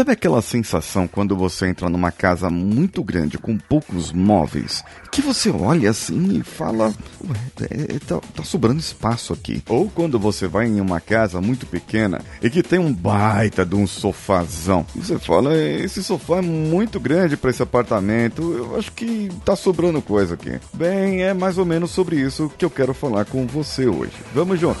Sabe aquela sensação quando você entra numa casa muito grande com poucos móveis, que você olha assim e fala, ué, é, tá, tá sobrando espaço aqui. Ou quando você vai em uma casa muito pequena e que tem um baita de um sofazão, você fala, esse sofá é muito grande para esse apartamento, eu acho que tá sobrando coisa aqui. Bem, é mais ou menos sobre isso que eu quero falar com você hoje. Vamos junto.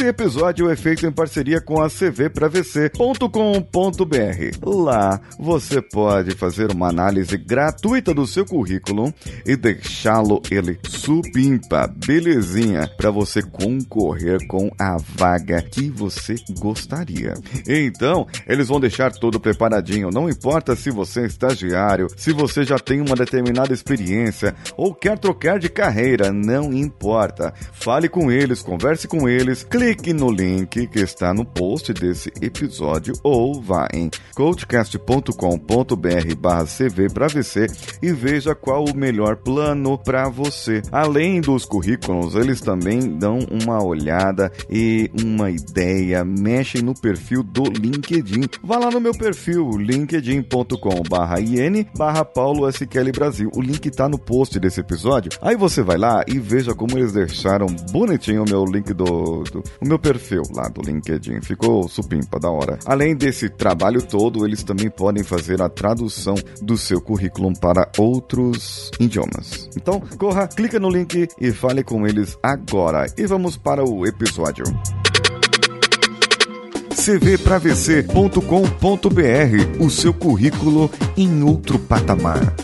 Esse episódio é feito em parceria com a cvpravc.com.br. Lá você pode fazer uma análise gratuita do seu currículo e deixá-lo ele supimpa, belezinha, para você concorrer com a vaga que você gostaria. Então, eles vão deixar tudo preparadinho, não importa se você é estagiário, se você já tem uma determinada experiência ou quer trocar de carreira, não importa. Fale com eles, converse com eles, clique no link que está no post desse episódio ou vá em coachcast.com.br barra CV para VC e veja qual o melhor plano para você. Além dos currículos, eles também dão uma olhada e uma ideia, mexem no perfil do LinkedIn. Vá lá no meu perfil linkedin.com barra in barra Paulo SQL Brasil. O link está no post desse episódio. Aí você vai lá e veja como eles deixaram bonitinho o meu link do, do o meu perfil lá do LinkedIn. Ficou supimpa, da hora. Além desse trabalho todo, eles também podem fazer a tradução do seu currículo para outros idiomas. Então, corra, clica no link e fale com eles agora. E vamos para o episódio cvpravc.com.br, o seu currículo em outro patamar.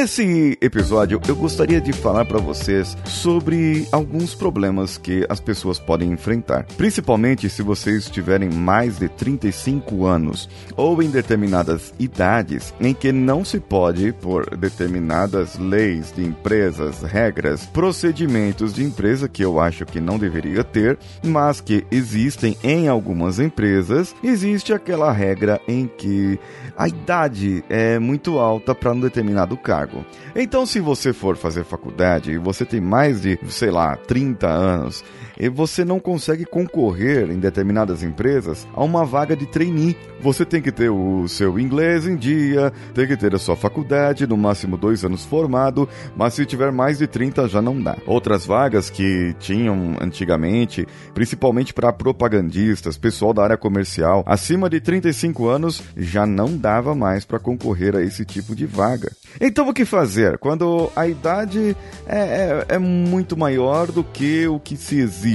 Nesse episódio, eu gostaria de falar para vocês sobre alguns problemas que as pessoas podem enfrentar, principalmente se vocês tiverem mais de 35 anos ou em determinadas idades em que não se pode, por determinadas leis de empresas, regras, procedimentos de empresa que eu acho que não deveria ter, mas que existem em algumas empresas, existe aquela regra em que a idade é muito alta para um determinado cargo. Então, se você for fazer faculdade e você tem mais de, sei lá, 30 anos, e você não consegue concorrer em determinadas empresas a uma vaga de trainee. Você tem que ter o seu inglês em dia, tem que ter a sua faculdade, no máximo dois anos formado, mas se tiver mais de 30 já não dá. Outras vagas que tinham antigamente, principalmente para propagandistas, pessoal da área comercial, acima de 35 anos já não dava mais para concorrer a esse tipo de vaga. Então o que fazer quando a idade é, é, é muito maior do que o que se exige?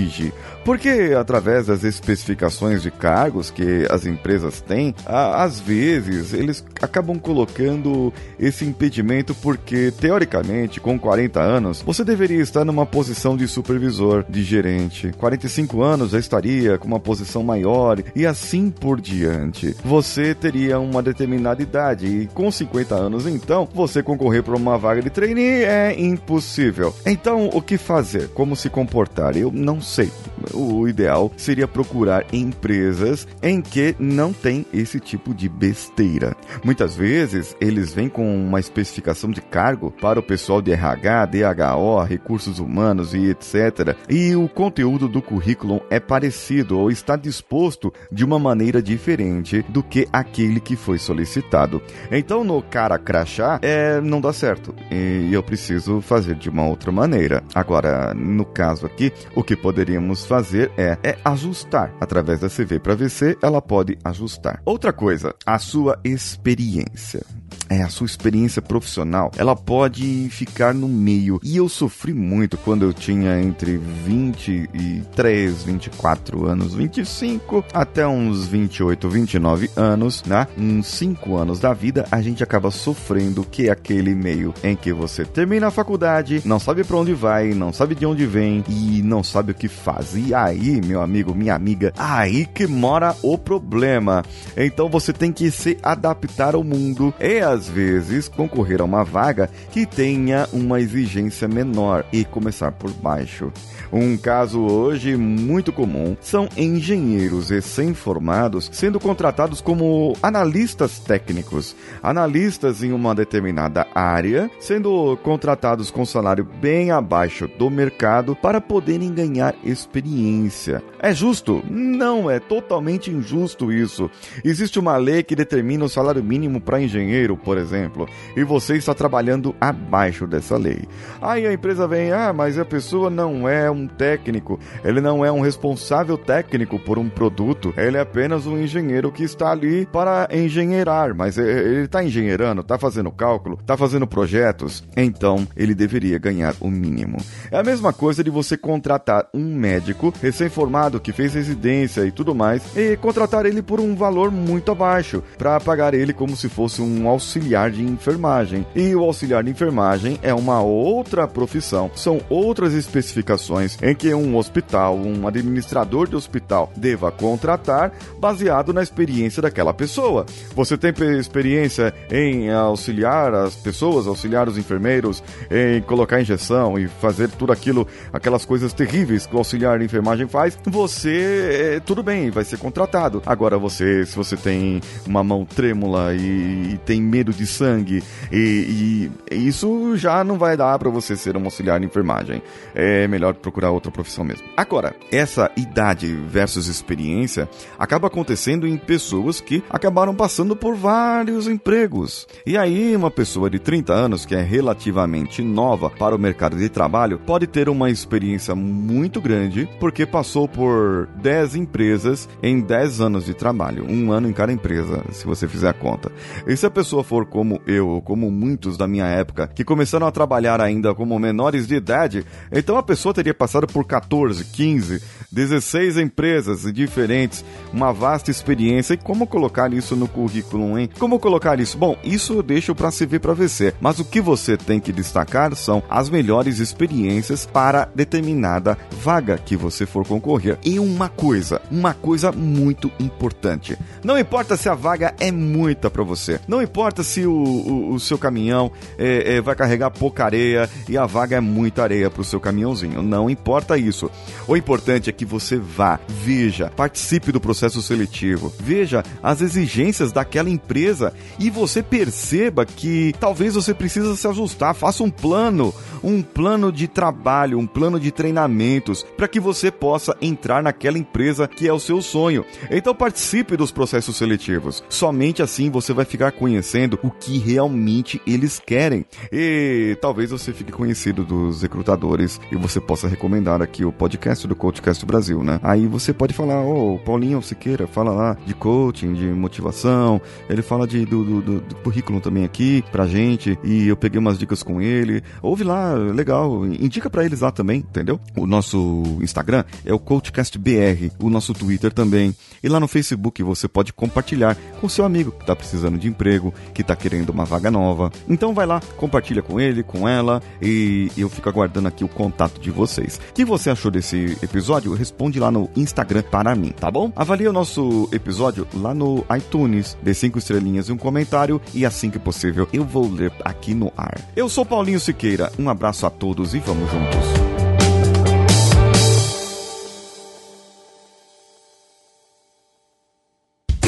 Porque através das especificações de cargos que as empresas têm, às vezes eles acabam colocando esse impedimento porque, teoricamente, com 40 anos, você deveria estar numa posição de supervisor, de gerente. 45 anos já estaria com uma posição maior e assim por diante. Você teria uma determinada idade e com 50 anos, então, você concorrer para uma vaga de trainee é impossível. Então, o que fazer? Como se comportar? Eu não sei o ideal seria procurar empresas em que não tem esse tipo de besteira. Muitas vezes eles vêm com uma especificação de cargo para o pessoal de RH, DHO, recursos humanos e etc. E o conteúdo do currículo é parecido ou está disposto de uma maneira diferente do que aquele que foi solicitado. Então no cara crachá é, não dá certo e eu preciso fazer de uma outra maneira. Agora, no caso aqui, o que poderíamos fazer é, é ajustar. Através da CV para VC, ela pode ajustar. Outra coisa, a sua experiência é, a sua experiência profissional, ela pode ficar no meio. E eu sofri muito quando eu tinha entre 23, 24 anos, 25 até uns 28, 29 anos, né? Uns 5 anos da vida, a gente acaba sofrendo que é aquele meio em que você termina a faculdade, não sabe para onde vai, não sabe de onde vem e não sabe o que faz. E aí, meu amigo, minha amiga, aí que mora o problema. Então você tem que se adaptar ao mundo. E muitas vezes concorrer a uma vaga que tenha uma exigência menor e começar por baixo. Um caso hoje muito comum são engenheiros recém-formados sendo contratados como analistas técnicos, analistas em uma determinada área, sendo contratados com salário bem abaixo do mercado para poderem ganhar experiência. É justo? Não, é totalmente injusto isso. Existe uma lei que determina o salário mínimo para engenheiro, por exemplo, e você está trabalhando abaixo dessa lei. Aí a empresa vem, ah, mas a pessoa não é um técnico, ele não é um responsável técnico por um produto, ele é apenas um engenheiro que está ali para engenheirar, mas ele está engenheirando, está fazendo cálculo, está fazendo projetos, então ele deveria ganhar o mínimo. É a mesma coisa de você contratar um médico recém-formado que fez residência e tudo mais e contratar ele por um valor muito abaixo para pagar ele como se fosse um auxiliar de enfermagem. E o auxiliar de enfermagem é uma outra profissão, são outras especificações em que um hospital, um administrador de hospital deva contratar baseado na experiência daquela pessoa. Você tem experiência em auxiliar as pessoas, auxiliar os enfermeiros, em colocar injeção e fazer tudo aquilo, aquelas coisas terríveis que o auxiliar de enfermagem faz, você, é, tudo bem, vai ser contratado. Agora você, se você tem uma mão trêmula e, e tem medo de sangue, e, e, isso já não vai dar para você ser um auxiliar de enfermagem. É melhor procurar outra profissão mesmo. Agora, essa idade versus experiência acaba acontecendo em pessoas que acabaram passando por vários empregos. E aí, uma pessoa de 30 anos, que é relativamente nova para o mercado de trabalho, pode ter uma experiência muito grande porque passou por 10 empresas em 10 anos de trabalho, um ano em cada empresa, se você fizer a conta. E se a pessoa for como eu, ou como muitos da minha época, que começaram a trabalhar ainda como menores de idade, então a pessoa teria passado por 14, 15, 16 empresas diferentes, uma vasta experiência. E como colocar isso no currículo, hein? Como colocar isso? Bom, isso eu deixo para se ver para você. Mas o que você tem que destacar são as melhores experiências para determinada vaga que você for concorrer. E uma coisa, uma coisa muito importante. Não importa se a vaga é muita para você. Não importa se o, o, o seu caminhão é, é, vai carregar pouca areia e a vaga é muita areia para o seu caminhãozinho. Não importa isso. O importante é que você vá, veja, participe do processo seletivo, veja as exigências daquela empresa e você perceba que talvez você precisa se ajustar, faça um plano, um plano de trabalho, um plano de treinamentos para que você possa entrar naquela empresa que é o seu sonho. Então participe dos processos seletivos. Somente assim você vai ficar conhecendo o que realmente eles querem. E talvez você fique conhecido dos recrutadores e você possa recomendar aqui o podcast do Coachcast Brasil, né? Aí você pode falar, ô, oh, Paulinho Siqueira, fala lá de coaching, de motivação, ele fala de, do, do, do, currículo também aqui pra gente, e eu peguei umas dicas com ele. Ouve lá, legal, indica para eles lá também, entendeu? O nosso Instagram é o Coachcast BR, o nosso Twitter também. E lá no Facebook você pode compartilhar com seu amigo que tá precisando de emprego, que tá querendo uma vaga nova. Então vai lá, compartilha com ele, com ela, e eu fico aguardando aqui o contato de vocês. O que você achou desse episódio? Responde lá no Instagram para mim, tá bom? Avalie o nosso episódio lá no iTunes, dê cinco estrelinhas e um comentário, e assim que possível eu vou ler aqui no ar. Eu sou Paulinho Siqueira, um abraço a todos e vamos juntos.